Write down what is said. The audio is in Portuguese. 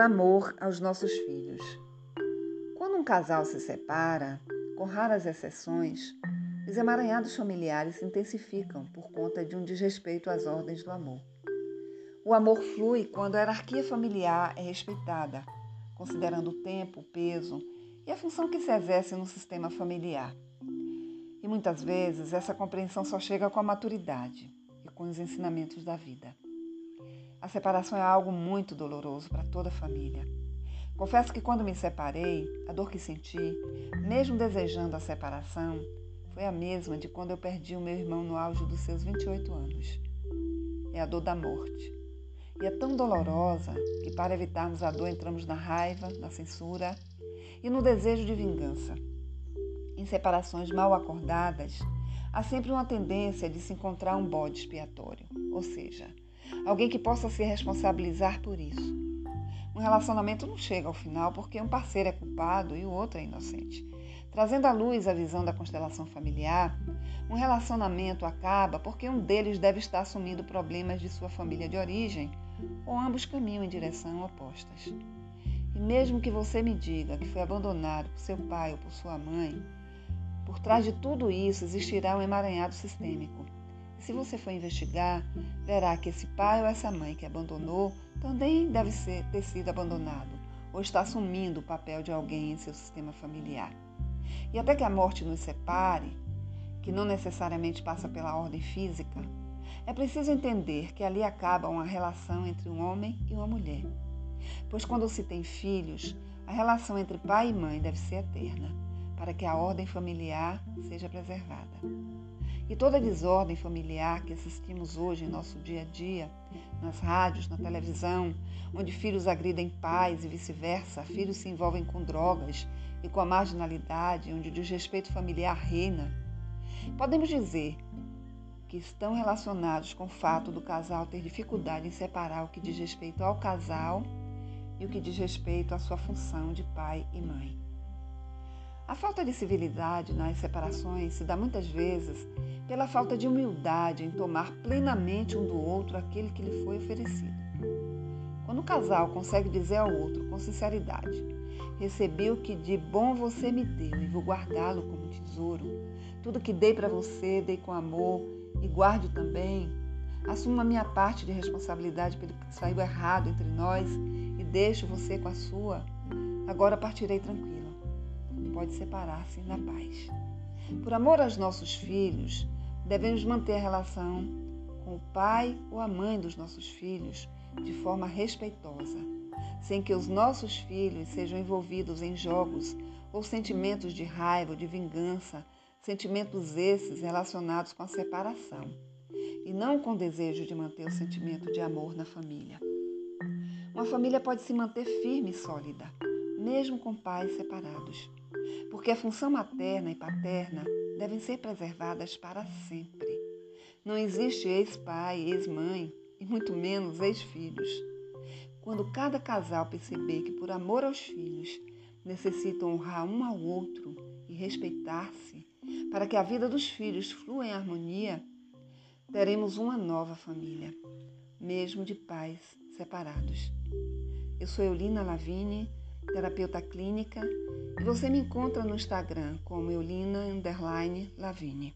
amor aos nossos filhos. Quando um casal se separa, com raras exceções, os emaranhados familiares se intensificam por conta de um desrespeito às ordens do amor. O amor flui quando a hierarquia familiar é respeitada, considerando o tempo, o peso e a função que se exerce no sistema familiar. E muitas vezes essa compreensão só chega com a maturidade e com os ensinamentos da vida. A separação é algo muito doloroso para toda a família. Confesso que quando me separei, a dor que senti, mesmo desejando a separação, foi a mesma de quando eu perdi o meu irmão no auge dos seus 28 anos. É a dor da morte. E é tão dolorosa que, para evitarmos a dor, entramos na raiva, na censura e no desejo de vingança. Em separações mal acordadas, há sempre uma tendência de se encontrar um bode expiatório, ou seja, alguém que possa se responsabilizar por isso. Um relacionamento não chega ao final porque um parceiro é culpado e o outro é inocente. Trazendo à luz a visão da constelação familiar, um relacionamento acaba porque um deles deve estar assumindo problemas de sua família de origem ou ambos caminham em direção opostas. E mesmo que você me diga que foi abandonado por seu pai ou por sua mãe, por trás de tudo isso existirá um emaranhado sistêmico se você for investigar, verá que esse pai ou essa mãe que abandonou também deve ser, ter sido abandonado ou está assumindo o papel de alguém em seu sistema familiar. E até que a morte nos separe, que não necessariamente passa pela ordem física, é preciso entender que ali acaba uma relação entre um homem e uma mulher. Pois quando se tem filhos, a relação entre pai e mãe deve ser eterna, para que a ordem familiar seja preservada. E toda desordem familiar que assistimos hoje em nosso dia a dia, nas rádios, na televisão, onde filhos agridem pais e vice-versa, filhos se envolvem com drogas e com a marginalidade, onde o desrespeito familiar reina, podemos dizer que estão relacionados com o fato do casal ter dificuldade em separar o que diz respeito ao casal e o que diz respeito à sua função de pai e mãe. A falta de civilidade nas separações se dá muitas vezes pela falta de humildade em tomar plenamente um do outro aquele que lhe foi oferecido. Quando o casal consegue dizer ao outro com sinceridade: Recebi o que de bom você me deu e vou guardá-lo como tesouro. Tudo que dei para você, dei com amor e guarde também. Assumo a minha parte de responsabilidade pelo que saiu errado entre nós e deixo você com a sua. Agora partirei tranquilo pode separar-se na paz. Por amor aos nossos filhos, devemos manter a relação com o pai ou a mãe dos nossos filhos de forma respeitosa, sem que os nossos filhos sejam envolvidos em jogos ou sentimentos de raiva ou de vingança, sentimentos esses relacionados com a separação, e não com o desejo de manter o sentimento de amor na família. Uma família pode se manter firme e sólida, mesmo com pais separados porque a função materna e paterna devem ser preservadas para sempre. Não existe ex-pai, ex-mãe e muito menos ex-filhos. Quando cada casal perceber que, por amor aos filhos, necessitam honrar um ao outro e respeitar-se, para que a vida dos filhos flua em harmonia, teremos uma nova família, mesmo de pais separados. Eu sou Eulina Lavigne terapeuta clínica, e você me encontra no Instagram como Eulina Lavigne.